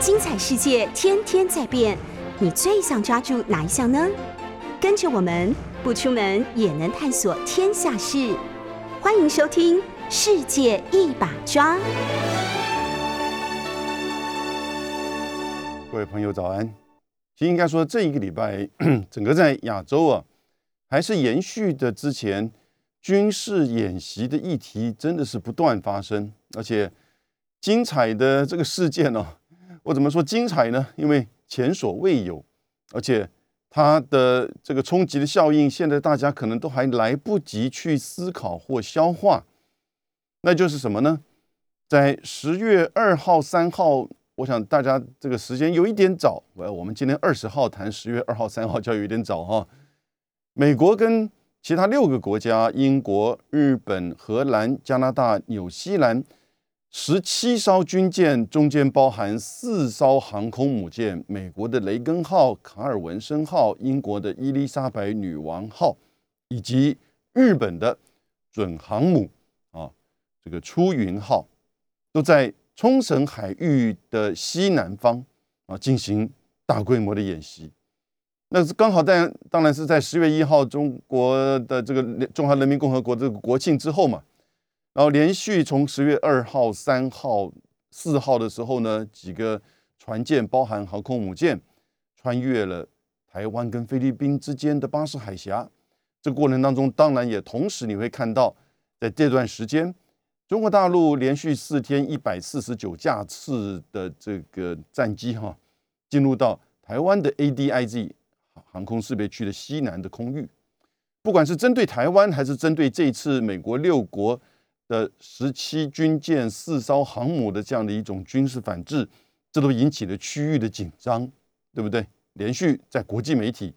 精彩世界天天在变，你最想抓住哪一项呢？跟着我们不出门也能探索天下事，欢迎收听《世界一把抓》。各位朋友早安。其实应该说，这一个礼拜，整个在亚洲啊，还是延续的之前军事演习的议题，真的是不断发生，而且精彩的这个事件呢，我怎么说精彩呢？因为前所未有，而且它的这个冲击的效应，现在大家可能都还来不及去思考或消化。那就是什么呢？在十月二号、三号。我想大家这个时间有一点早，我我们今天二十号谈十月二号、三号就有点早哈。美国跟其他六个国家，英国、日本、荷兰、加拿大、纽西兰，十七艘军舰，中间包含四艘航空母舰：美国的雷根号、卡尔文森号、英国的伊丽莎白女王号，以及日本的准航母啊，这个出云号，都在。冲绳海域的西南方啊，进行大规模的演习，那是刚好在，当然是在十月一号，中国的这个中华人民共和国这个国庆之后嘛，然后连续从十月二号、三号、四号的时候呢，几个船舰，包含航空母舰，穿越了台湾跟菲律宾之间的巴士海峡。这个过程当中，当然也同时你会看到，在这段时间。中国大陆连续四天一百四十九架次的这个战机哈，进入到台湾的 ADIZ 航空识别区的西南的空域，不管是针对台湾，还是针对这次美国六国的十七军舰、四艘航母的这样的一种军事反制，这都引起了区域的紧张，对不对？连续在国际媒体，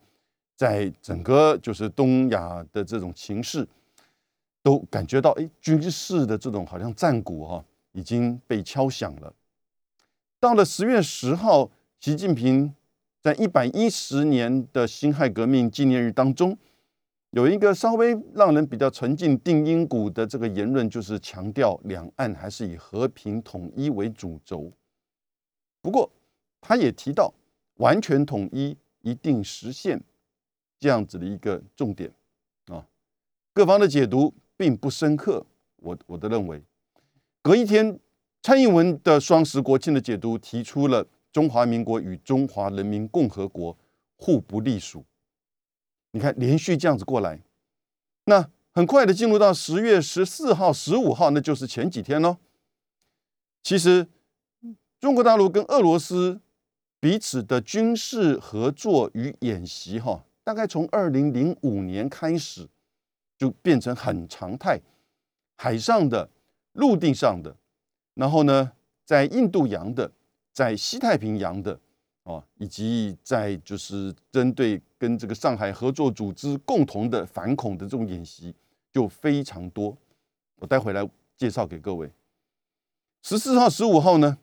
在整个就是东亚的这种情势。都感觉到，哎，军事的这种好像战鼓哈已经被敲响了。到了十月十号，习近平在一百一十年的辛亥革命纪念日当中，有一个稍微让人比较沉浸、定音鼓的这个言论，就是强调两岸还是以和平统一为主轴。不过，他也提到完全统一一定实现这样子的一个重点啊，各方的解读。并不深刻，我我的认为，隔一天，蔡英文的双十国庆的解读提出了中华民国与中华人民共和国互不隶属。你看，连续这样子过来，那很快的进入到十月十四号、十五号，那就是前几天喽。其实，中国大陆跟俄罗斯彼此的军事合作与演习，哈，大概从二零零五年开始。就变成很常态，海上的、陆地上的，然后呢，在印度洋的、在西太平洋的，哦，以及在就是针对跟这个上海合作组织共同的反恐的这种演习，就非常多。我待会来介绍给各位。十四号、十五号呢，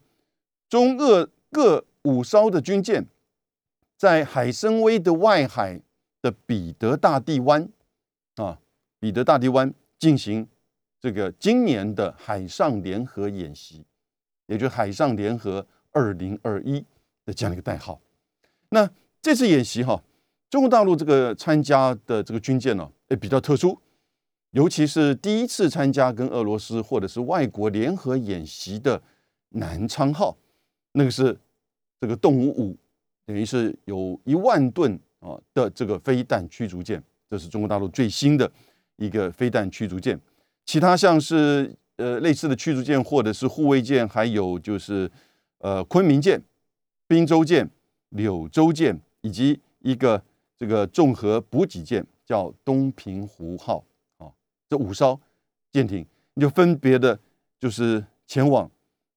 中俄各五艘的军舰在海参崴的外海的彼得大帝湾啊。彼得大帝湾进行这个今年的海上联合演习，也就是海上联合二零二一的这样一个代号。那这次演习哈，中国大陆这个参加的这个军舰呢，也比较特殊，尤其是第一次参加跟俄罗斯或者是外国联合演习的南昌号，那个是这个动物五，等于是有一万吨啊的这个飞弹驱逐舰，这是中国大陆最新的。一个飞弹驱逐舰，其他像是呃类似的驱逐舰或者是护卫舰，还有就是呃昆明舰、滨州舰、柳州舰，以及一个这个综合补给舰叫东平湖号啊，这五艘舰艇你就分别的，就是前往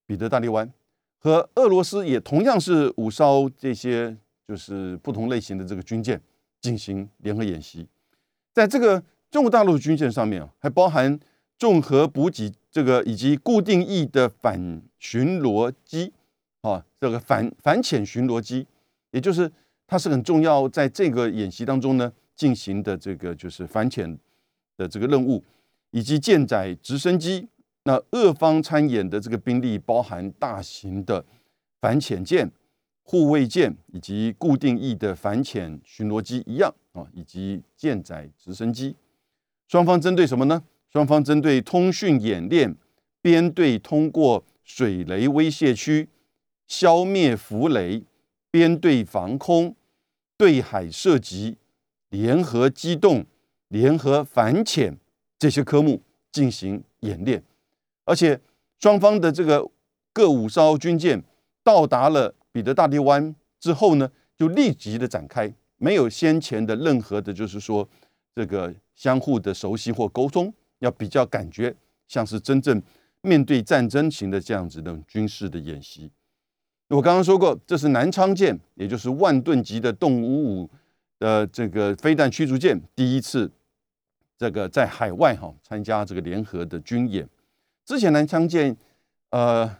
彼得大帝湾，和俄罗斯也同样是五艘这些就是不同类型的这个军舰进行联合演习，在这个。中国大陆军舰上面啊，还包含综合补给这个以及固定翼的反巡逻机啊，这个反反潜巡逻机，也就是它是很重要，在这个演习当中呢进行的这个就是反潜的这个任务，以及舰载直升机。那俄方参演的这个兵力包含大型的反潜舰、护卫舰以及固定翼的反潜巡逻机一样啊，以及舰载直升机。双方针对什么呢？双方针对通讯演练、编队通过水雷威胁区、消灭浮雷、编队防空、对海射击、联合机动、联合反潜这些科目进行演练，而且双方的这个各五艘军舰到达了彼得大帝湾之后呢，就立即的展开，没有先前的任何的，就是说这个相互的熟悉或沟通。要比较感觉像是真正面对战争型的这样子的军事的演习。我刚刚说过，这是南昌舰，也就是万吨级的动五五的这个飞弹驱逐舰第一次这个在海外哈参加这个联合的军演。之前南昌舰呃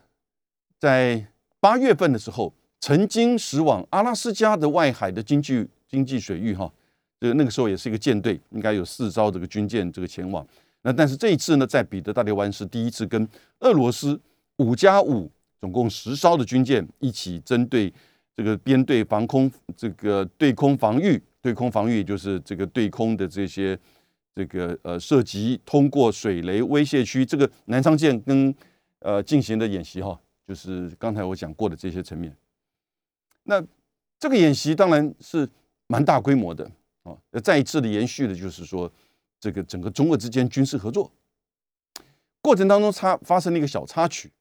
在八月份的时候曾经驶往阿拉斯加的外海的经济经济水域哈，这个那个时候也是一个舰队，应该有四艘这个军舰这个前往。那但是这一次呢，在彼得大帝湾是第一次跟俄罗斯五加五总共十艘的军舰一起针对这个编队防空这个对空防御，对空防御就是这个对空的这些这个呃射击通过水雷威胁区，这个南昌舰跟呃进行的演习哈，就是刚才我讲过的这些层面。那这个演习当然是蛮大规模的啊，再一次的延续的就是说。这个整个中俄之间军事合作过程当中，插发生了一个小插曲，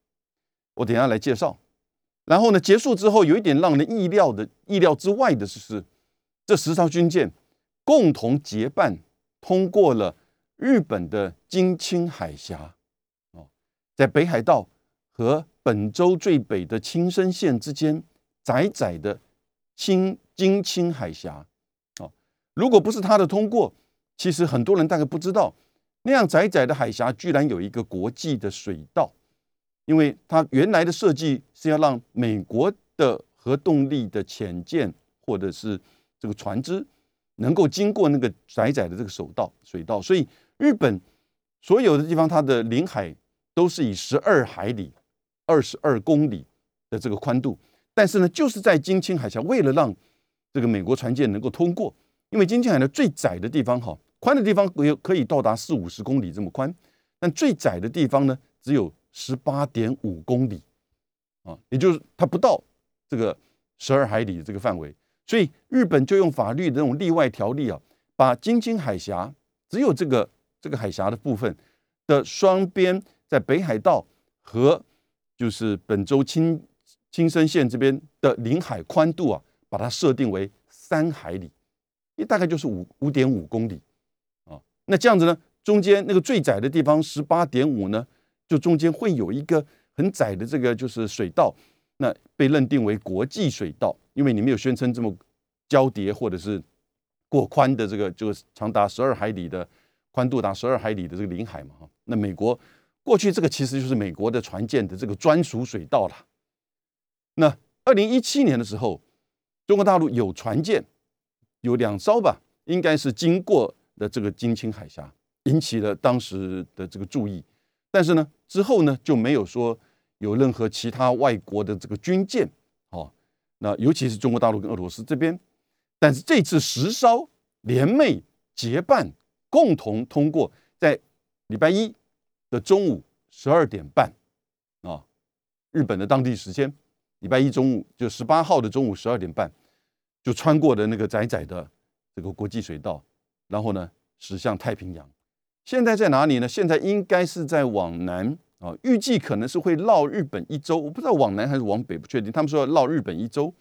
我等下来介绍。然后呢，结束之后，有一点让人意料的、意料之外的是，这十艘军舰共同结伴通过了日本的金青海峡，哦，在北海道和本州最北的青森县之间窄窄的青金青海峡，哦，如果不是它的通过。其实很多人大概不知道，那样窄窄的海峡居然有一个国际的水道，因为它原来的设计是要让美国的核动力的潜舰或者是这个船只能够经过那个窄窄的这个手道水道，所以日本所有的地方它的领海都是以十二海里、二十二公里的这个宽度，但是呢，就是在金青海峡，为了让这个美国船舰能够通过，因为金青海的最窄的地方哈。宽的地方可以可以到达四五十公里这么宽，但最窄的地方呢，只有十八点五公里，啊，也就是它不到这个十二海里的这个范围，所以日本就用法律的这种例外条例啊，把京津海峡只有这个这个海峡的部分的双边在北海道和就是本州青青森县这边的领海宽度啊，把它设定为三海里，也大概就是五五点五公里啊。那这样子呢？中间那个最窄的地方十八点五呢，就中间会有一个很窄的这个就是水道，那被认定为国际水道，因为你没有宣称这么交叠或者是过宽的这个，就是长达十二海里的宽度达十二海里的这个领海嘛哈。那美国过去这个其实就是美国的船舰的这个专属水道了。那二零一七年的时候，中国大陆有船舰有两艘吧，应该是经过。的这个金青海峡引起了当时的这个注意，但是呢，之后呢就没有说有任何其他外国的这个军舰，哦，那尤其是中国大陆跟俄罗斯这边，但是这次十艘联袂结伴共同通过，在礼拜一的中午十二点半，啊，日本的当地时间，礼拜一中午就十八号的中午十二点半，就穿过的那个窄窄的这个国际水道。然后呢，驶向太平洋。现在在哪里呢？现在应该是在往南啊，预计可能是会绕日本一周。我不知道往南还是往北，不确定。他们说要绕日本一周，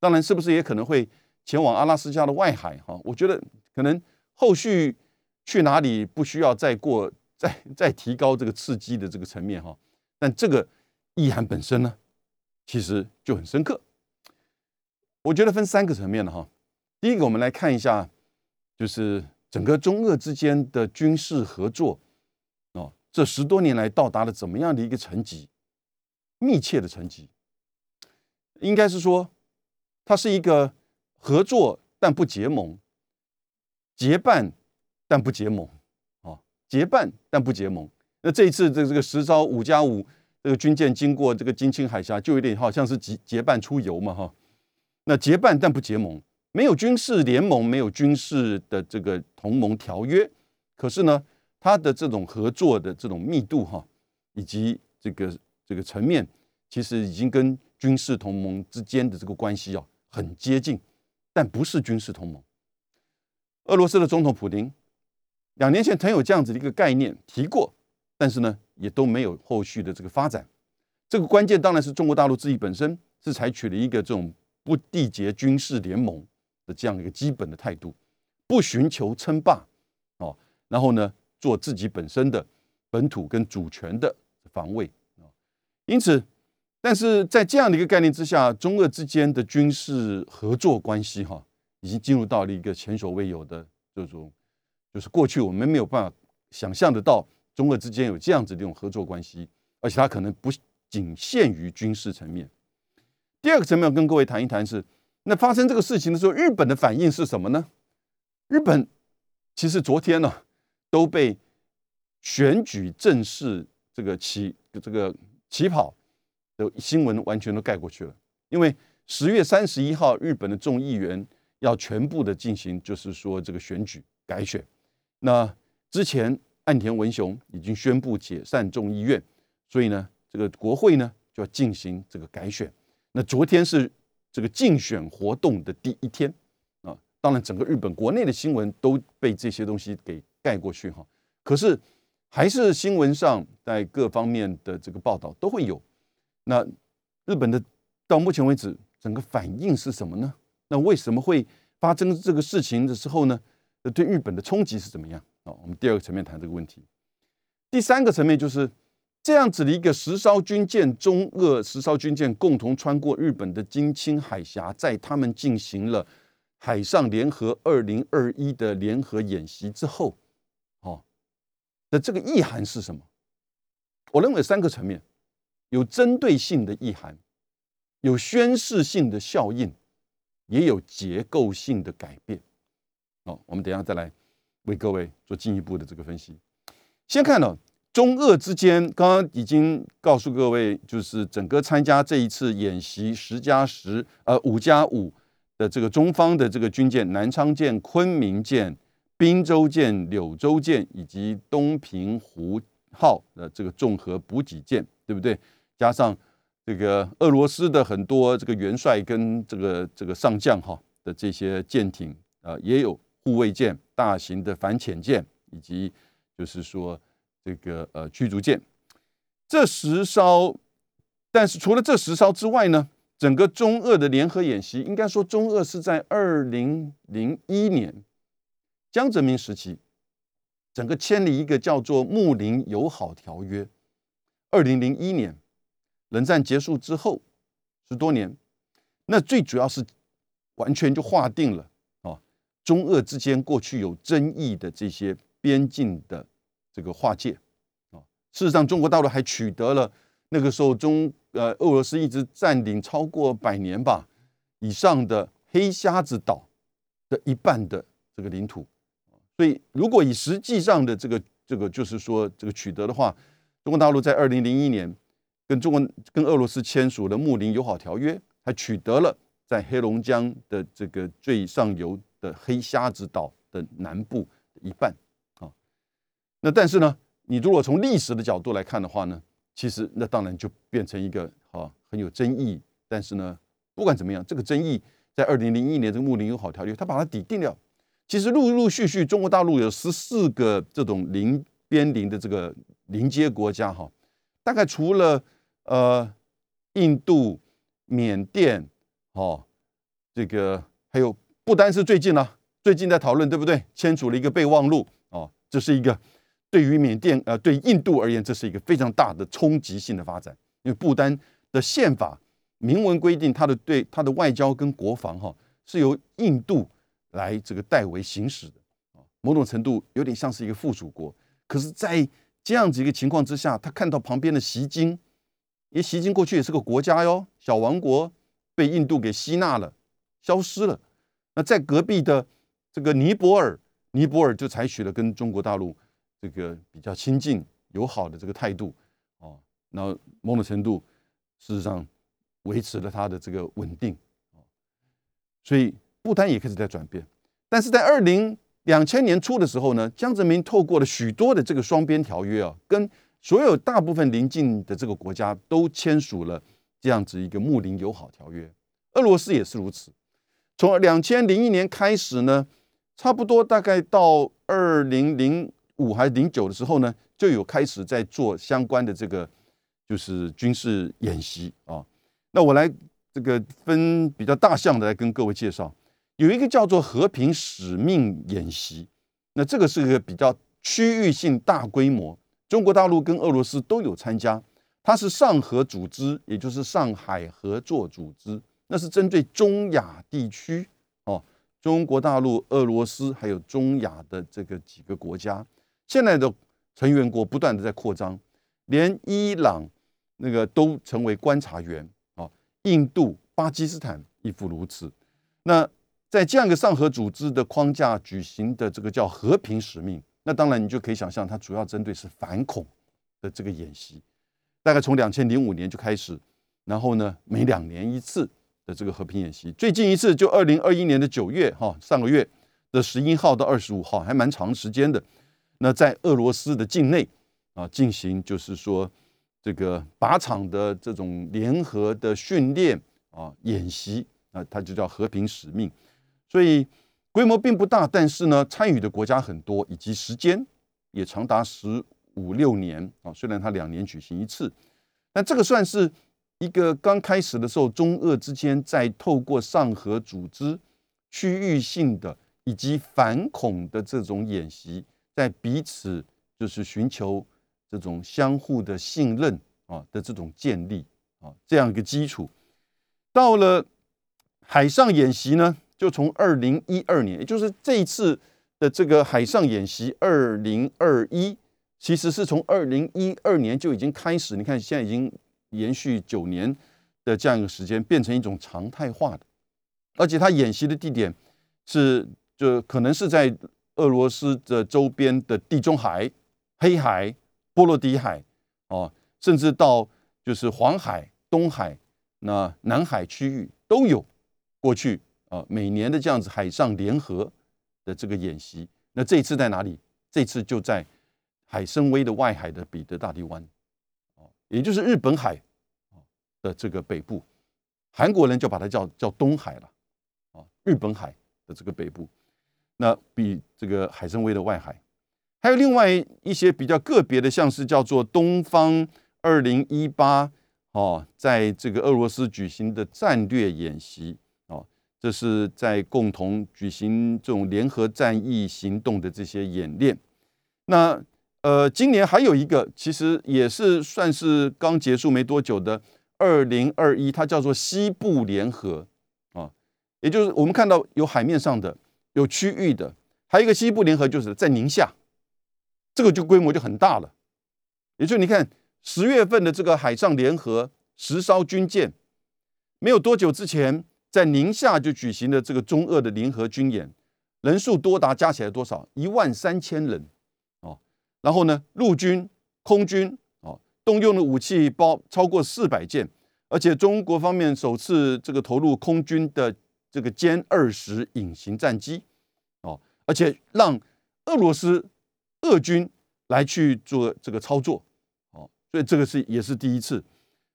当然是不是也可能会前往阿拉斯加的外海哈？我觉得可能后续去哪里不需要再过 再再提高这个刺激的这个层面哈。但这个意涵本身呢，其实就很深刻。我觉得分三个层面的哈。第一个，我们来看一下。就是整个中俄之间的军事合作，哦，这十多年来到达了怎么样的一个层级？密切的层级，应该是说，它是一个合作但不结盟，结伴但不结盟，啊，结伴但不结盟。那这一次这这个十招五加五这个军舰经过这个金青海峡，就有点好像是结结伴出游嘛，哈。那结伴但不结盟，没有军事联盟，没有军事的这个同盟条约，可是呢，它的这种合作的这种密度，哈，以及这个这个层面，其实已经跟军事同盟之间的这个关系啊很接近，但不是军事同盟。俄罗斯的总统普京两年前曾有这样子的一个概念提过，但是呢，也都没有后续的这个发展。这个关键当然是中国大陆自己本身是采取了一个这种不缔结军事联盟的这样一个基本的态度，不寻求称霸，哦，然后呢，做自己本身的本土跟主权的防卫啊。因此，但是在这样的一个概念之下，中俄之间的军事合作关系，哈。已经进入到了一个前所未有的这种，就是过去我们没有办法想象得到中俄之间有这样子的一种合作关系，而且它可能不仅限于军事层面。第二个层面跟各位谈一谈是，那发生这个事情的时候，日本的反应是什么呢？日本其实昨天呢都被选举正式这个起这个起跑的新闻完全都盖过去了，因为十月三十一号日本的众议员。要全部的进行，就是说这个选举改选。那之前岸田文雄已经宣布解散众议院，所以呢，这个国会呢就要进行这个改选。那昨天是这个竞选活动的第一天啊，当然整个日本国内的新闻都被这些东西给盖过去哈。可是还是新闻上在各方面的这个报道都会有。那日本的到目前为止整个反应是什么呢？那为什么会发生这个事情的时候呢？对日本的冲击是怎么样啊？我们第二个层面谈这个问题。第三个层面就是这样子的一个十艘军舰，中俄十艘军舰共同穿过日本的金青海峡，在他们进行了海上联合二零二一的联合演习之后，哦，那这个意涵是什么？我认为三个层面：有针对性的意涵，有宣示性的效应。也有结构性的改变，哦，我们等下再来为各位做进一步的这个分析。先看到中俄之间，刚刚已经告诉各位，就是整个参加这一次演习十加十，呃，五加五的这个中方的这个军舰南昌舰、昆明舰、滨州舰、柳州舰以及东平湖号的这个综合补给舰，对不对？加上。这个俄罗斯的很多这个元帅跟这个这个上将哈的这些舰艇啊，也有护卫舰、大型的反潜舰，以及就是说这个呃驱逐舰。这十艘，但是除了这十艘之外呢，整个中俄的联合演习，应该说中俄是在二零零一年江泽民时期，整个签了一个叫做睦邻友好条约。二零零一年。冷战结束之后十多年，那最主要是完全就划定了啊，中俄之间过去有争议的这些边境的这个划界啊。事实上，中国大陆还取得了那个时候中呃俄罗斯一直占领超过百年吧以上的黑瞎子岛的一半的这个领土。所以，如果以实际上的这个这个就是说这个取得的话，中国大陆在二零零一年。跟中国、跟俄罗斯签署了睦邻友好条约，还取得了在黑龙江的这个最上游的黑瞎子岛的南部一半。那但是呢，你如果从历史的角度来看的话呢，其实那当然就变成一个啊很有争议。但是呢，不管怎么样，这个争议在二零零一年这个睦邻友好条约，它把它抵定了。其实陆陆续续，中国大陆有十四个这种邻边邻的这个邻接国家哈，大概除了呃，印度、缅甸，哦，这个还有不单是最近呢，最近在讨论，对不对？签署了一个备忘录，哦，这是一个对于缅甸呃，对印度而言，这是一个非常大的冲击性的发展，因为不丹的宪法明文规定，它的对它的外交跟国防哈是由印度来这个代为行使的，啊，某种程度有点像是一个附属国。可是，在这样子一个情况之下，他看到旁边的习金。因为习近过去也是个国家哟，小王国被印度给吸纳了，消失了。那在隔壁的这个尼泊尔，尼泊尔就采取了跟中国大陆这个比较亲近友好的这个态度哦。然后某种程度事实上维持了它的这个稳定所以不丹也开始在转变。但是在二零两千年初的时候呢，江泽民透过了许多的这个双边条约啊，跟所有大部分邻近的这个国家都签署了这样子一个睦邻友好条约。俄罗斯也是如此。从两千零一年开始呢，差不多大概到二零零五还是零九的时候呢，就有开始在做相关的这个就是军事演习啊。那我来这个分比较大项的来跟各位介绍。有一个叫做和平使命演习，那这个是一个比较区域性、大规模，中国大陆跟俄罗斯都有参加。它是上合组织，也就是上海合作组织，那是针对中亚地区哦，中国大陆、俄罗斯还有中亚的这个几个国家，现在的成员国不断的在扩张，连伊朗那个都成为观察员啊，印度、巴基斯坦亦复如此。那在这样一个上合组织的框架举行的这个叫和平使命，那当然你就可以想象，它主要针对是反恐的这个演习，大概从两千零五年就开始，然后呢每两年一次的这个和平演习，最近一次就二零二一年的九月哈，上个月的十一号到二十五号，还蛮长时间的。那在俄罗斯的境内啊进行就是说这个靶场的这种联合的训练啊演习啊，它就叫和平使命。所以规模并不大，但是呢，参与的国家很多，以及时间也长达十五六年啊。虽然它两年举行一次，那这个算是一个刚开始的时候，中俄之间在透过上合组织区域性的以及反恐的这种演习，在彼此就是寻求这种相互的信任啊的这种建立啊这样一个基础。到了海上演习呢？就从二零一二年，也就是这一次的这个海上演习，二零二一，其实是从二零一二年就已经开始。你看，现在已经延续九年的这样一个时间，变成一种常态化的。而且，它演习的地点是，就可能是在俄罗斯的周边的地中海、黑海、波罗的海，哦，甚至到就是黄海、东海、那南海区域都有过去。啊，每年的这样子海上联合的这个演习，那这一次在哪里？这次就在海参崴的外海的彼得大帝湾，哦，也就是日本海的这个北部，韩国人就把它叫叫东海了，啊，日本海的这个北部，那比这个海参崴的外海，还有另外一些比较个别的，像是叫做东方二零一八，哦，在这个俄罗斯举行的战略演习哦。这是在共同举行这种联合战役行动的这些演练。那呃，今年还有一个，其实也是算是刚结束没多久的二零二一，它叫做西部联合啊，也就是我们看到有海面上的，有区域的，还有一个西部联合，就是在宁夏，这个就规模就很大了。也就你看十月份的这个海上联合十艘军舰，没有多久之前。在宁夏就举行了这个中俄的联合军演，人数多达加起来多少？一万三千人哦。然后呢，陆军、空军哦，动用的武器包超过四百件，而且中国方面首次这个投入空军的这个歼二十隐形战机哦，而且让俄罗斯俄军来去做这个操作哦，所以这个是也是第一次。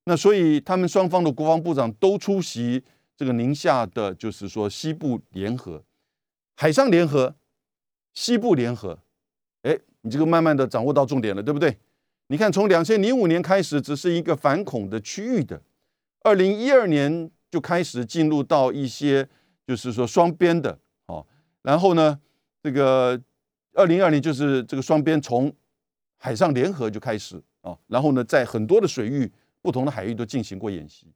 那所以他们双方的国防部长都出席。这个宁夏的，就是说西部联合、海上联合、西部联合，哎，你这个慢慢的掌握到重点了，对不对？你看，从两千零五年开始，只是一个反恐的区域的，二零一二年就开始进入到一些，就是说双边的，哦，然后呢，这个二零二零就是这个双边从海上联合就开始啊，然后呢，在很多的水域、不同的海域都进行过演习。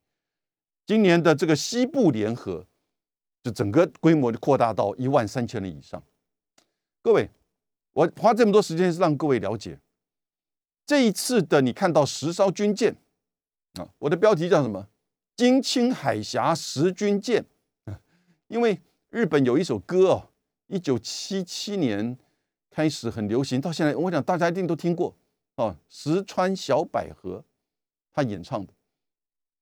今年的这个西部联合，就整个规模就扩大到一万三千人以上。各位，我花这么多时间是让各位了解这一次的，你看到十艘军舰啊，我的标题叫什么？金青海峡十军舰。因为日本有一首歌哦，一九七七年开始很流行，到现在我想大家一定都听过哦，石川小百合。他演唱的。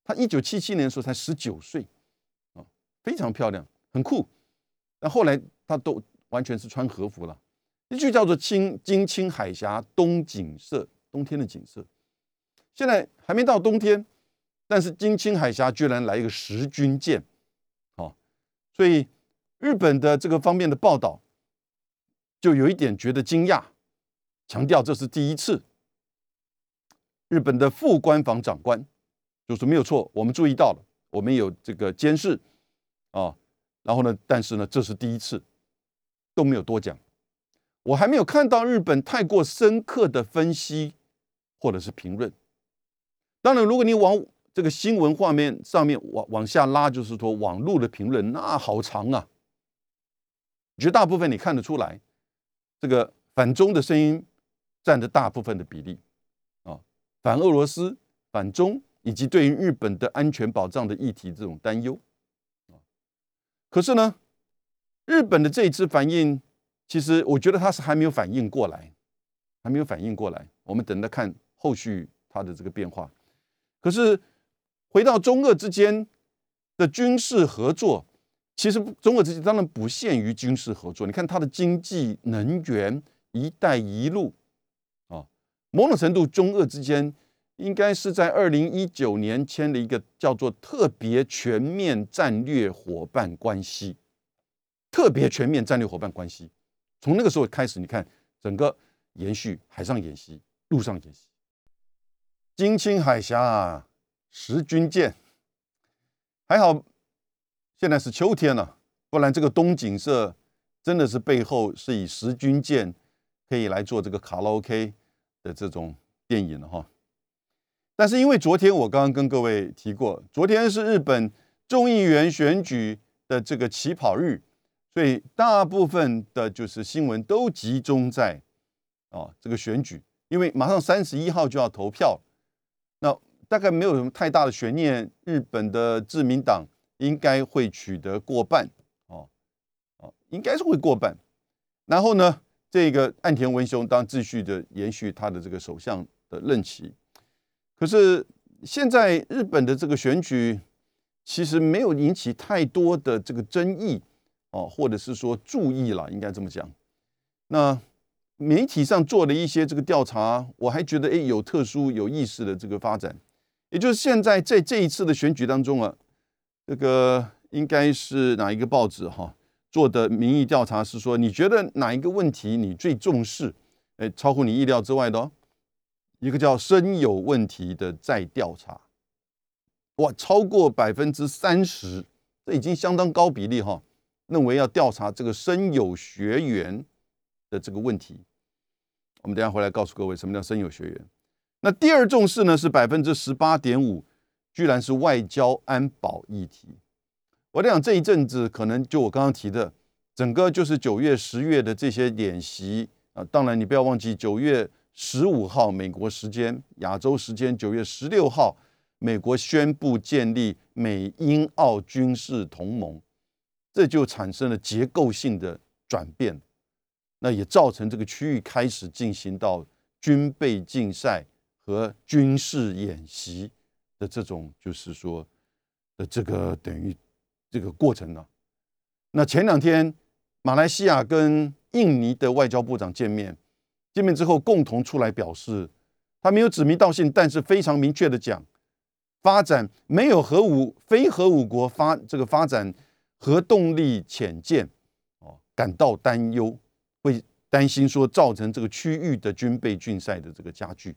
他一九七七年的时候才十九岁，啊，非常漂亮，很酷。那后来他都完全是穿和服了。一句叫做“青金青海峡冬景色”，冬天的景色。现在还没到冬天，但是金青海峡居然来一个十军舰，好，所以日本的这个方面的报道就有一点觉得惊讶，强调这是第一次。日本的副官房长官就说没有错，我们注意到了，我们有这个监视啊，然后呢，但是呢，这是第一次，都没有多讲，我还没有看到日本太过深刻的分析或者是评论。当然，如果你往这个新闻画面上面往往下拉，就是说网络的评论那好长啊，绝大部分你看得出来，这个反中的声音占着大部分的比例啊，反俄罗斯、反中以及对于日本的安全保障的议题这种担忧啊，可是呢，日本的这一次反应，其实我觉得他是还没有反应过来，还没有反应过来，我们等着看后续它的这个变化。可是，回到中俄之间的军事合作，其实中俄之间当然不限于军事合作。你看它的经济、能源、一带一路，啊，某种程度中俄之间应该是在二零一九年签了一个叫做特别全面战略伙伴关系。特别全面战略伙伴关系，从那个时候开始，你看整个延续海上演习、陆上演习。金青海峡啊，十军舰，还好，现在是秋天了，不然这个冬景色真的是背后是以十军舰可以来做这个卡拉 OK 的这种电影了哈。但是因为昨天我刚刚跟各位提过，昨天是日本众议员选举的这个起跑日，所以大部分的就是新闻都集中在啊这个选举，因为马上三十一号就要投票。大概没有什么太大的悬念，日本的自民党应该会取得过半，哦，哦，应该是会过半。然后呢，这个岸田文雄当继续的延续他的这个首相的任期。可是现在日本的这个选举其实没有引起太多的这个争议，哦，或者是说注意了，应该这么讲。那。媒体上做了一些这个调查，我还觉得哎有特殊有意思的这个发展，也就是现在在这一次的选举当中啊，这个应该是哪一个报纸哈做的民意调查是说，你觉得哪一个问题你最重视？哎，超乎你意料之外的哦，一个叫生有问题的再调查，哇，超过百分之三十，这已经相当高比例哈，认为要调查这个生有学员的这个问题。我们等下回来告诉各位什么叫生有学员。那第二重视呢是百分之十八点五，居然是外交安保议题。我讲这一阵子可能就我刚刚提的，整个就是九月、十月的这些演习啊。当然你不要忘记九月十五号美国时间、亚洲时间九月十六号，美国宣布建立美英澳军事同盟，这就产生了结构性的转变。那也造成这个区域开始进行到军备竞赛和军事演习的这种，就是说的这个等于这个过程呢。那前两天马来西亚跟印尼的外交部长见面，见面之后共同出来表示，他没有指名道姓，但是非常明确的讲，发展没有核武、非核武国发这个发展核动力潜舰哦感到担忧。会担心说造成这个区域的军备竞赛的这个加剧，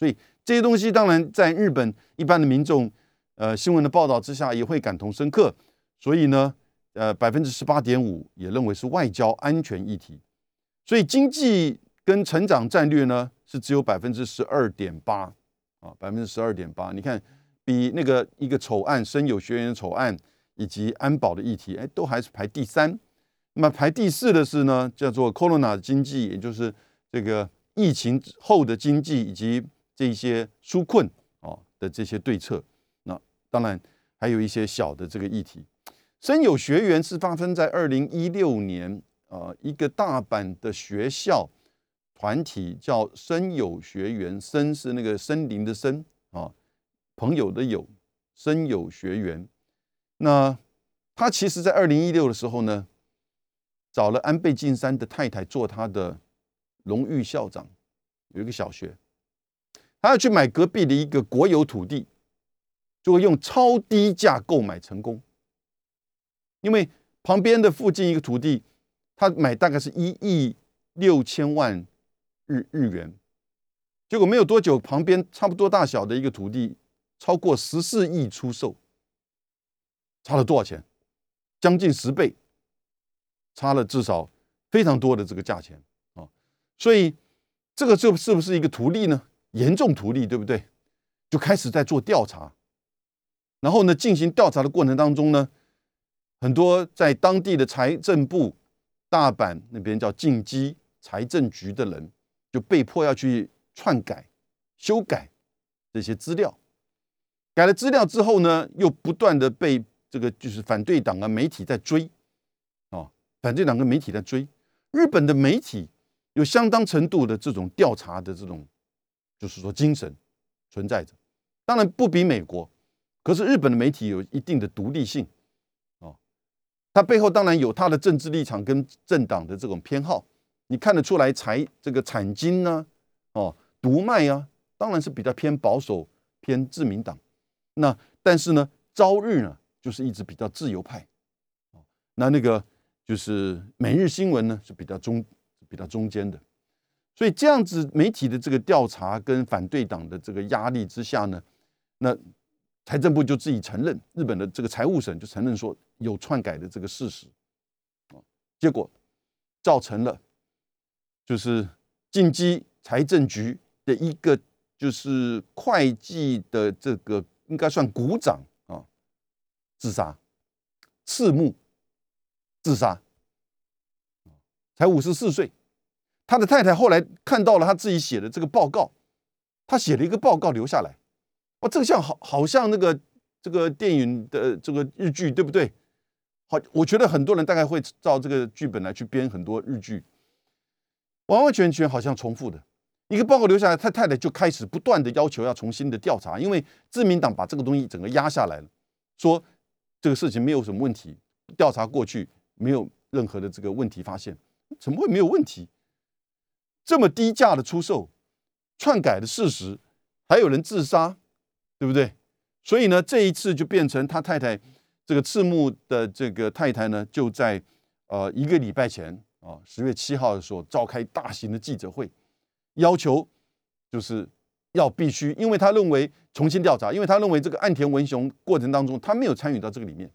所以这些东西当然在日本一般的民众，呃新闻的报道之下也会感同身受，所以呢，呃百分之十八点五也认为是外交安全议题，所以经济跟成长战略呢是只有百分之十二点八。啊百分之十二点八，你看比那个一个丑案生有学员丑案以及安保的议题，哎都还是排第三。那么排第四的是呢，叫做 Corona 经济，也就是这个疫情后的经济以及这些纾困啊的这些对策。那当然还有一些小的这个议题。生有学员是发生在二零一六年，呃，一个大阪的学校团体叫生有学员，生是那个森林的森啊，朋友的友，深有学园。那他其实，在二零一六的时候呢，找了安倍晋三的太太做他的荣誉校长，有一个小学，他要去买隔壁的一个国有土地，就会用超低价购买成功，因为旁边的附近一个土地，他买大概是一亿六千万日日元。结果没有多久，旁边差不多大小的一个土地，超过十四亿出售，差了多少钱？将近十倍，差了至少非常多的这个价钱啊！所以这个就是不是一个图利呢？严重图利，对不对？就开始在做调查，然后呢，进行调查的过程当中呢，很多在当地的财政部大阪那边叫进基财政局的人，就被迫要去。篡改、修改这些资料，改了资料之后呢，又不断的被这个就是反对党啊媒体在追，啊，反对党跟媒体在追。日本的媒体有相当程度的这种调查的这种，就是说精神存在着。当然不比美国，可是日本的媒体有一定的独立性，哦，它背后当然有它的政治立场跟政党的这种偏好，你看得出来，财这个产经呢，哦。独卖啊，当然是比较偏保守、偏自民党。那但是呢，朝日呢，就是一直比较自由派。那那个就是每日新闻呢，是比较中、比较中间的。所以这样子媒体的这个调查跟反对党的这个压力之下呢，那财政部就自己承认，日本的这个财务省就承认说有篡改的这个事实。结果造成了就是进击财政局。的一个就是会计的这个应该算股长啊，自杀，赤木自杀，才五十四岁。他的太太后来看到了他自己写的这个报告，他写了一个报告留下来。哇，这个像好好像那个这个电影的这个日剧，对不对？好，我觉得很多人大概会照这个剧本来去编很多日剧，完完全全好像重复的。一个报告留下来，他太太就开始不断的要求要重新的调查，因为自民党把这个东西整个压下来了，说这个事情没有什么问题，调查过去没有任何的这个问题发现，怎么会没有问题？这么低价的出售，篡改的事实，还有人自杀，对不对？所以呢，这一次就变成他太太这个赤木的这个太太呢，就在呃一个礼拜前啊，十月七号的时候召开大型的记者会。要求就是要必须，因为他认为重新调查，因为他认为这个岸田文雄过程当中他没有参与到这个里面，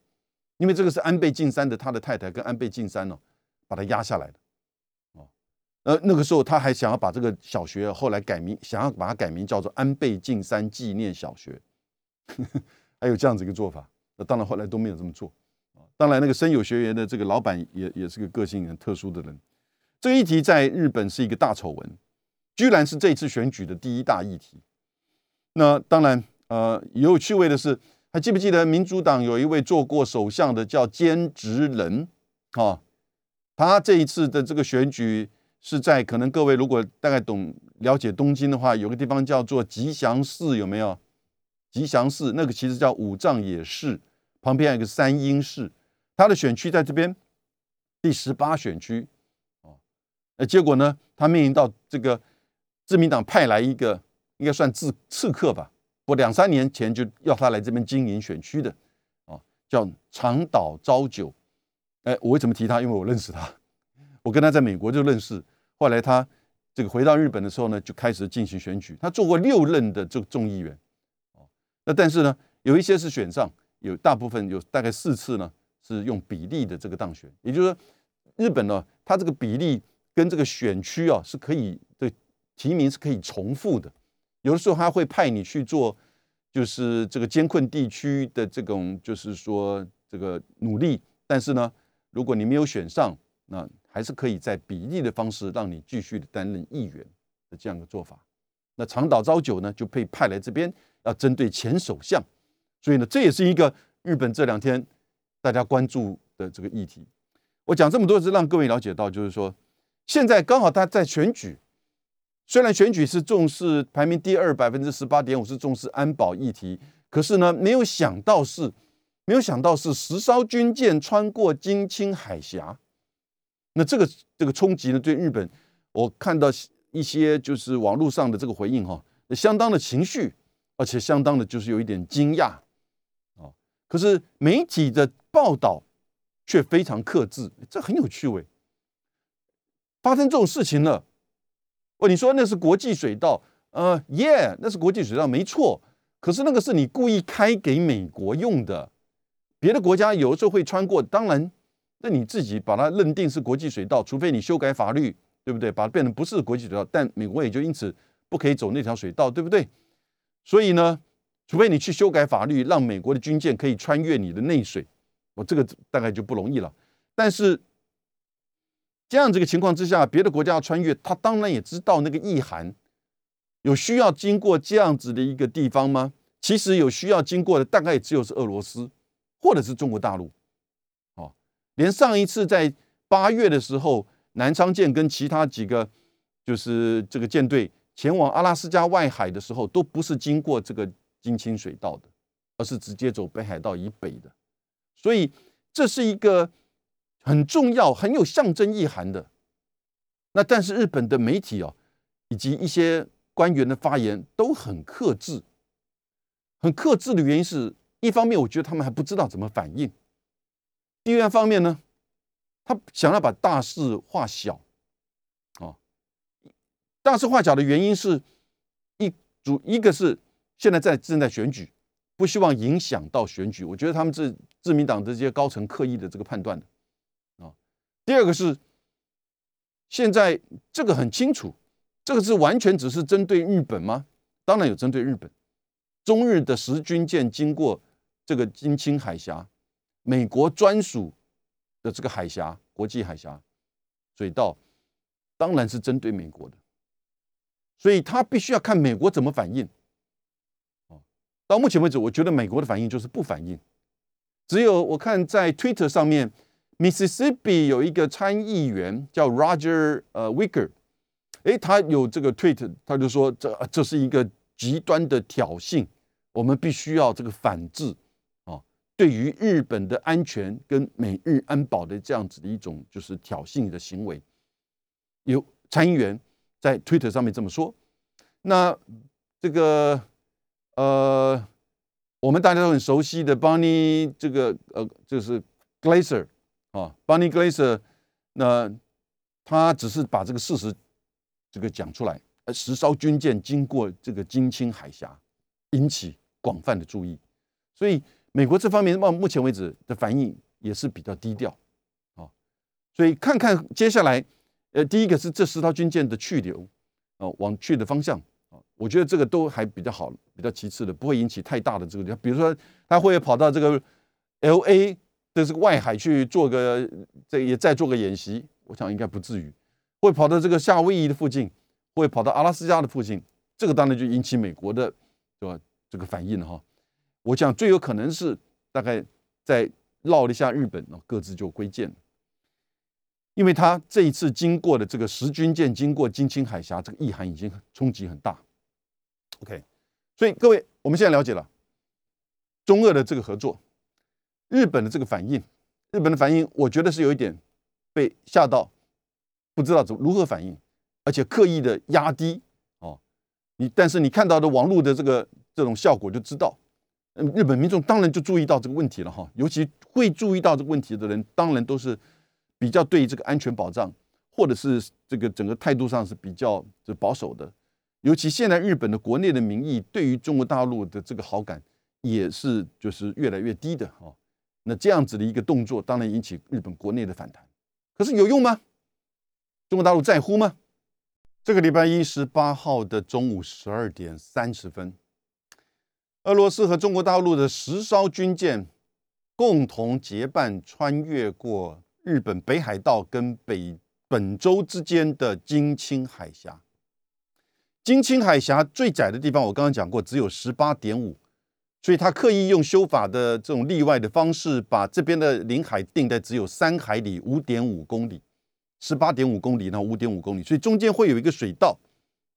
因为这个是安倍晋三的他的太太跟安倍晋三呢把他压下来的，呃那个时候他还想要把这个小学后来改名，想要把它改名叫做安倍晋三纪念小学，还有这样子一个做法，那当然后来都没有这么做啊。当然那个深有学员的这个老板也也是个个性很特殊的人，这个议题在日本是一个大丑闻。居然是这次选举的第一大议题。那当然，呃，有趣味的是，还记不记得民主党有一位做过首相的叫菅直人啊？他这一次的这个选举是在可能各位如果大概懂了解东京的话，有个地方叫做吉祥寺，有没有？吉祥寺那个其实叫五藏野市，旁边有个三鹰市，他的选区在这边第十八选区哦。那结果呢，他面临到这个。自民党派来一个，应该算刺刺客吧？我两三年前就要他来这边经营选区的，啊，叫长岛昭久。哎，我为什么提他？因为我认识他，我跟他在美国就认识。后来他这个回到日本的时候呢，就开始进行选举。他做过六任的这个众议员，哦，那但是呢，有一些是选上，有大部分有大概四次呢是用比例的这个当选。也就是说，日本呢，它这个比例跟这个选区啊是可以对。提名是可以重复的，有的时候他会派你去做，就是这个艰困地区的这种，就是说这个努力。但是呢，如果你没有选上，那还是可以在比例的方式让你继续的担任议员的这样的做法。那长岛昭久呢，就被派来这边要针对前首相，所以呢，这也是一个日本这两天大家关注的这个议题。我讲这么多是让各位了解到，就是说现在刚好他在选举。虽然选举是重视排名第二百分之十八点五是重视安保议题，可是呢，没有想到是，没有想到是十艘军舰穿过金青海峡，那这个这个冲击呢，对日本，我看到一些就是网络上的这个回应哈，相当的情绪，而且相当的就是有一点惊讶，啊，可是媒体的报道却非常克制，这很有趣味。发生这种事情了。哦，你说那是国际水道，呃，耶，那是国际水道，没错。可是那个是你故意开给美国用的，别的国家有的时候会穿过，当然，那你自己把它认定是国际水道，除非你修改法律，对不对？把它变成不是国际水道，但美国也就因此不可以走那条水道，对不对？所以呢，除非你去修改法律，让美国的军舰可以穿越你的内水，我这个大概就不容易了。但是。这样这个情况之下，别的国家要穿越，他当然也知道那个意涵，有需要经过这样子的一个地方吗？其实有需要经过的，大概也只有是俄罗斯或者是中国大陆。连上一次在八月的时候，南昌舰跟其他几个就是这个舰队前往阿拉斯加外海的时候，都不是经过这个金清水道的，而是直接走北海道以北的。所以这是一个。很重要、很有象征意涵的。那但是日本的媒体哦，以及一些官员的发言都很克制。很克制的原因是一方面，我觉得他们还不知道怎么反应；第二方面呢，他想要把大事化小。啊，大事化小的原因是一主一个是现在在正在选举，不希望影响到选举。我觉得他们是自民党的这些高层刻意的这个判断的。啊第二个是，现在这个很清楚，这个是完全只是针对日本吗？当然有针对日本，中日的十军舰经过这个金青海峡，美国专属的这个海峡国际海峡水道，当然是针对美国的，所以他必须要看美国怎么反应。哦，到目前为止，我觉得美国的反应就是不反应，只有我看在 Twitter 上面。Mississippi 有一个参议员叫 Roger 呃 Wicker，哎，他有这个 tweet，他就说这这是一个极端的挑衅，我们必须要这个反制，对于日本的安全跟美日安保的这样子的一种就是挑衅的行为，有参议员在 Twitter 上面这么说。那这个呃，我们大家都很熟悉的 Bonnie 这个呃，就是 Glaser。啊，Bunny Glaser，那他只是把这个事实这个讲出来，呃，十艘军舰经过这个金青海峡，引起广泛的注意，所以美国这方面到目前为止的反应也是比较低调，啊，所以看看接下来，呃，第一个是这十艘军舰的去留，啊，往去的方向，啊，我觉得这个都还比较好，比较其次的，不会引起太大的这个，比如说他会跑到这个 L A 的。这个外海去做个，这也再做个演习，我想应该不至于，会跑到这个夏威夷的附近，会跑到阿拉斯加的附近，这个当然就引起美国的，对吧？这个反应了哈。我想最有可能是大概在绕了一下日本，各自就归建了，因为他这一次经过的这个十军舰经过金青海峡，这个意涵已经冲击很大。OK，所以各位，我们现在了解了中俄的这个合作。日本的这个反应，日本的反应，我觉得是有一点被吓到，不知道怎如何反应，而且刻意的压低哦。你但是你看到的网络的这个这种效果，就知道，日本民众当然就注意到这个问题了哈。尤其会注意到这个问题的人，当然都是比较对这个安全保障，或者是这个整个态度上是比较就保守的。尤其现在日本的国内的民意对于中国大陆的这个好感，也是就是越来越低的哈。那这样子的一个动作，当然引起日本国内的反弹。可是有用吗？中国大陆在乎吗？这个礼拜一十八号的中午十二点三十分，俄罗斯和中国大陆的十艘军舰共同结伴穿越过日本北海道跟北本州之间的金青海峡。金青海峡最窄的地方，我刚刚讲过，只有十八点五。所以他刻意用修法的这种例外的方式，把这边的领海定在只有三海里五点五公里，十八点五公里，然后五点五公里，所以中间会有一个水道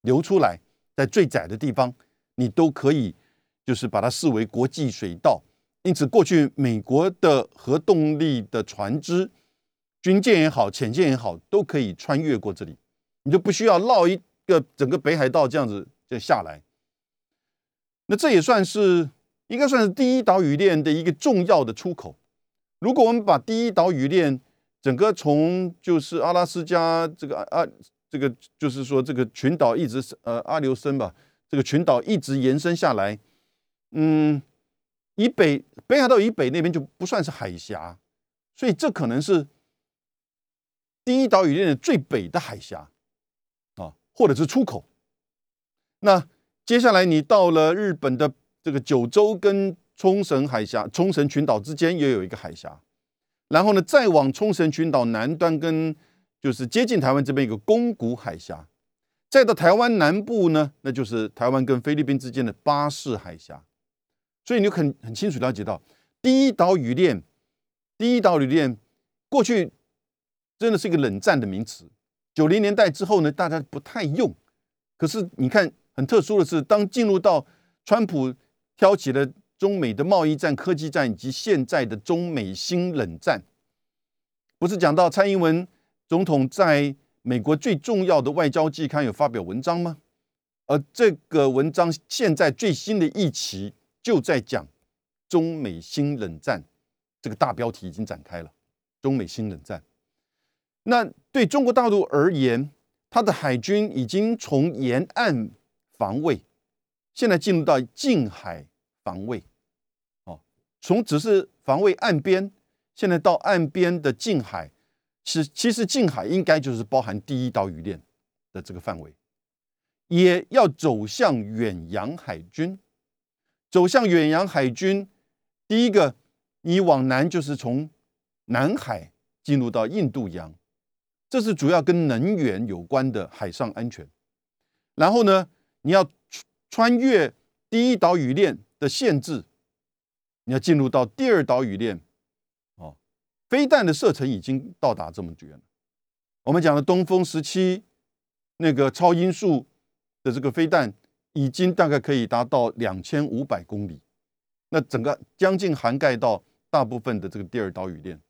流出来，在最窄的地方，你都可以就是把它视为国际水道。因此，过去美国的核动力的船只，军舰也好，潜舰也好，都可以穿越过这里，你就不需要绕一个整个北海道这样子就下来。那这也算是应该算是第一岛屿链的一个重要的出口。如果我们把第一岛屿链整个从就是阿拉斯加这个啊这个就是说这个群岛一直呃阿留申吧，这个群岛一直延伸下来，嗯，以北北海道以北那边就不算是海峡，所以这可能是第一岛屿链的最北的海峡啊，或者是出口。那接下来你到了日本的这个九州跟冲绳海峡、冲绳群岛之间也有一个海峡，然后呢，再往冲绳群岛南端跟就是接近台湾这边一个宫古海峡，再到台湾南部呢，那就是台湾跟菲律宾之间的巴士海峡。所以你就很很清楚了解到，第一岛屿链，第一岛屿链过去真的是一个冷战的名词，九零年代之后呢，大家不太用，可是你看。很特殊的是，当进入到川普挑起了中美的贸易战、科技战以及现在的中美新冷战，不是讲到蔡英文总统在美国最重要的外交季刊有发表文章吗？而这个文章现在最新的一期就在讲中美新冷战，这个大标题已经展开了。中美新冷战，那对中国大陆而言，它的海军已经从沿岸。防卫，现在进入到近海防卫，哦，从只是防卫岸边，现在到岸边的近海，是其实近海应该就是包含第一岛屿链的这个范围，也要走向远洋海军，走向远洋海军，第一个你往南就是从南海进入到印度洋，这是主要跟能源有关的海上安全，然后呢？你要穿越第一岛屿链的限制，你要进入到第二岛屿链，哦，飞弹的射程已经到达这么远了。我们讲的东风十七那个超音速的这个飞弹，已经大概可以达到两千五百公里，那整个将近涵盖到大部分的这个第二岛屿链。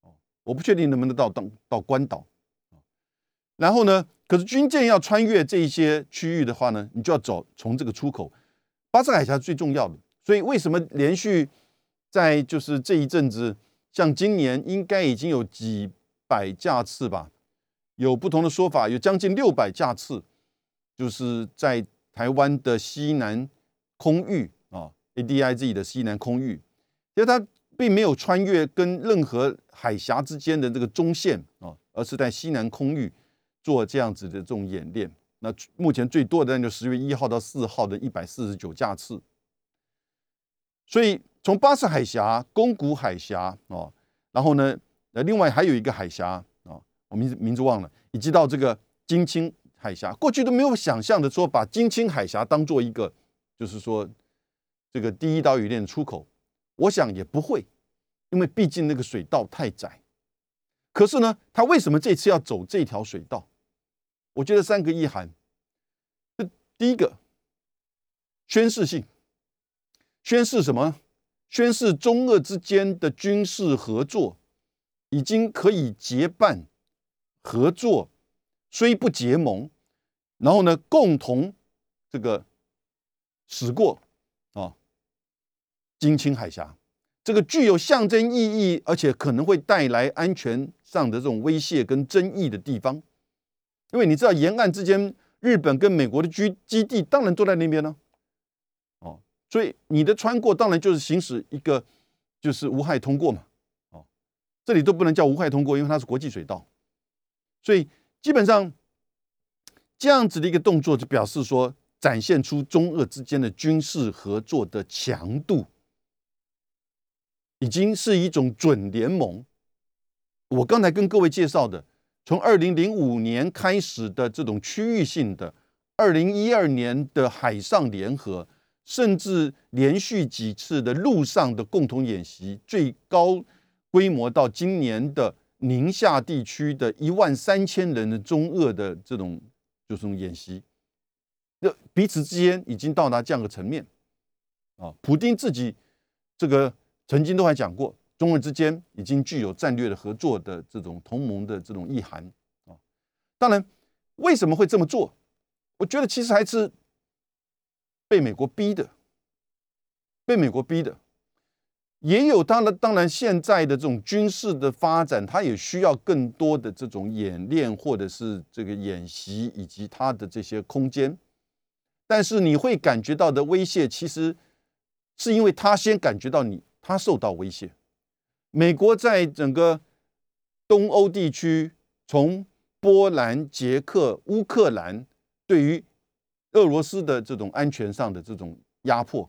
哦，我不确定能不能到到到关岛。然后呢？可是军舰要穿越这一些区域的话呢，你就要走从这个出口，巴士海峡是最重要的。所以为什么连续在就是这一阵子，像今年应该已经有几百架次吧，有不同的说法，有将近六百架次，就是在台湾的西南空域啊，ADIZ 的西南空域，其实它并没有穿越跟任何海峡之间的这个中线啊，而是在西南空域。做这样子的这种演练，那目前最多的那就十月一号到四号的一百四十九架次。所以从巴士海峡、宫古海峡哦，然后呢，呃，另外还有一个海峡啊，我名字名字忘了，以及到这个金青海峡，过去都没有想象的说把金青海峡当做一个，就是说这个第一岛屿链出口，我想也不会，因为毕竟那个水道太窄。可是呢，他为什么这次要走这条水道？我觉得三个意涵，第一个宣誓性，宣誓什么？宣誓中俄之间的军事合作已经可以结伴合作，虽不结盟，然后呢，共同这个驶过啊金青海峡，这个具有象征意义，而且可能会带来安全上的这种威胁跟争议的地方。因为你知道，沿岸之间，日本跟美国的居基地当然都在那边呢，哦，所以你的穿过当然就是行驶一个就是无害通过嘛，哦，这里都不能叫无害通过，因为它是国际水道，所以基本上这样子的一个动作，就表示说展现出中俄之间的军事合作的强度，已经是一种准联盟。我刚才跟各位介绍的。从二零零五年开始的这种区域性的，二零一二年的海上联合，甚至连续几次的陆上的共同演习，最高规模到今年的宁夏地区的一万三千人的中俄的这种就是演习，那彼此之间已经到达这样的层面啊。普京自己这个曾经都还讲过，中日之间已经具有战略的合作的这种同盟的这种意涵啊。当然，为什么会这么做？我觉得其实还是被美国逼的，被美国逼的。也有，当然，当然，现在的这种军事的发展，它也需要更多的这种演练，或者是这个演习，以及它的这些空间。但是你会感觉到的威胁，其实是因为他先感觉到你，他受到威胁。美国在整个东欧地区，从波兰、捷克、乌克兰，对于俄罗斯的这种安全上的这种压迫，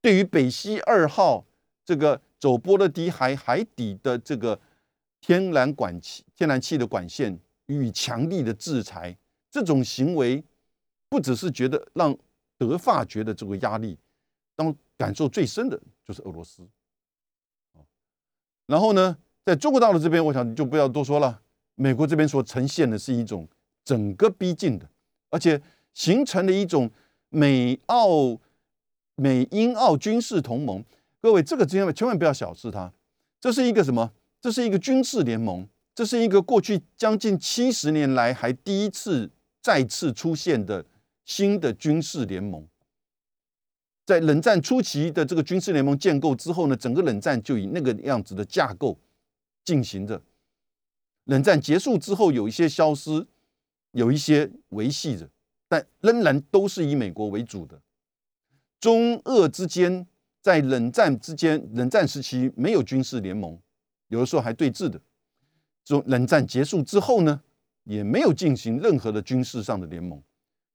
对于北溪二号。这个走波罗的海海底的这个天然管气、天然气的管线予以强力的制裁，这种行为不只是觉得让德法觉得这个压力，当感受最深的就是俄罗斯。然后呢，在中国大陆这边，我想就不要多说了。美国这边所呈现的是一种整个逼近的，而且形成了一种美澳美英澳军事同盟。各位，这个千万千万不要小视它，这是一个什么？这是一个军事联盟，这是一个过去将近七十年来还第一次再次出现的新的军事联盟。在冷战初期的这个军事联盟建构之后呢，整个冷战就以那个样子的架构进行着。冷战结束之后，有一些消失，有一些维系着，但仍然都是以美国为主的。中俄之间。在冷战之间，冷战时期没有军事联盟，有的时候还对峙的。这种冷战结束之后呢，也没有进行任何的军事上的联盟。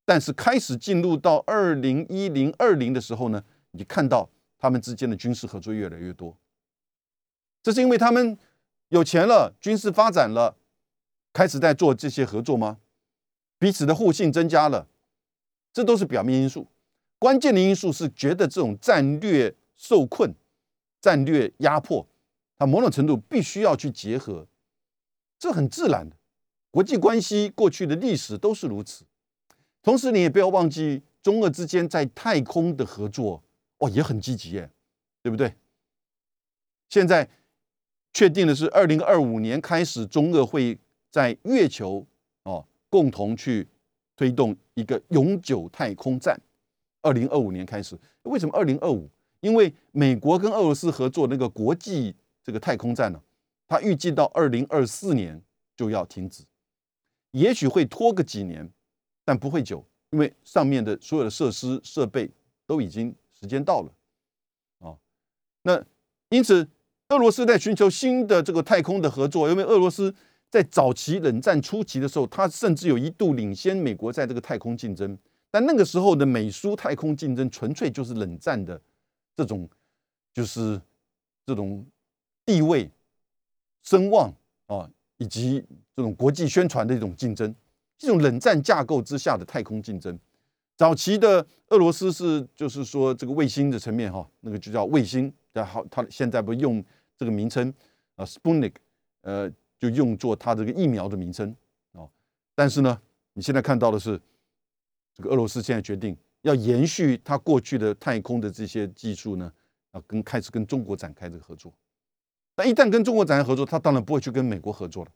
但是开始进入到二零一零二零的时候呢，你看到他们之间的军事合作越来越多。这是因为他们有钱了，军事发展了，开始在做这些合作吗？彼此的互信增加了，这都是表面因素。关键的因素是觉得这种战略。受困、战略压迫，它某种程度必须要去结合，这很自然的。国际关系过去的历史都是如此。同时，你也不要忘记，中俄之间在太空的合作，哦，也很积极耶，对不对？现在确定的是，二零二五年开始，中俄会在月球哦共同去推动一个永久太空站。二零二五年开始，为什么二零二五？因为美国跟俄罗斯合作那个国际这个太空站呢，它预计到二零二四年就要停止，也许会拖个几年，但不会久，因为上面的所有的设施设备都已经时间到了，啊，那因此俄罗斯在寻求新的这个太空的合作，因为俄罗斯在早期冷战初期的时候，它甚至有一度领先美国在这个太空竞争，但那个时候的美苏太空竞争纯粹就是冷战的。这种就是这种地位、声望啊，以及这种国际宣传的一种竞争，这种冷战架构之下的太空竞争。早期的俄罗斯是就是说这个卫星的层面哈，那个就叫卫星，然后它现在不用这个名称啊，Sputnik，呃，就用作它这个疫苗的名称啊。但是呢，你现在看到的是这个俄罗斯现在决定。要延续它过去的太空的这些技术呢，要跟开始跟中国展开这个合作。但一旦跟中国展开合作，他当然不会去跟美国合作了。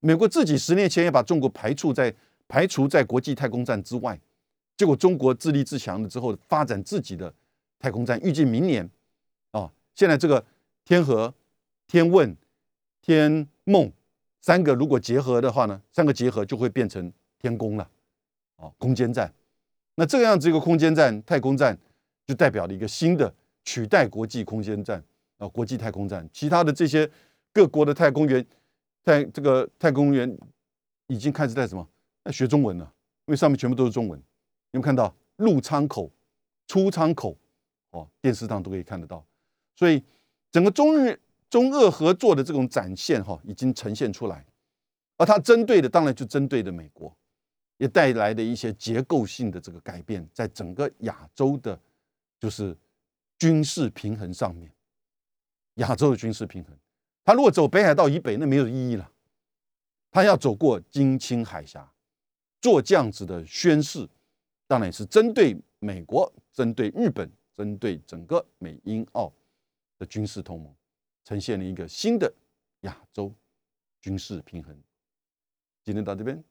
美国自己十年前也把中国排除在排除在国际太空站之外，结果中国自立自强了之后，发展自己的太空站，预计明年啊，现在这个天河、天问、天梦三个如果结合的话呢，三个结合就会变成天宫了，啊，空间站。那这个样子一个空间站、太空站，就代表了一个新的取代国际空间站啊，国际太空站。其他的这些各国的太空员，在这个太空员已经开始在什么？在学中文了，因为上面全部都是中文。有没有看到入舱口、出舱口？哦，电视上都可以看得到。所以整个中日、中俄合作的这种展现，哈，已经呈现出来。而它针对的，当然就针对的美国。也带来的一些结构性的这个改变，在整个亚洲的，就是军事平衡上面，亚洲的军事平衡，他如果走北海道以北，那没有意义了。他要走过金青海峡，做这样子的宣誓，当然也是针对美国、针对日本、针对整个美英澳的军事同盟，呈现了一个新的亚洲军事平衡。今天到这边。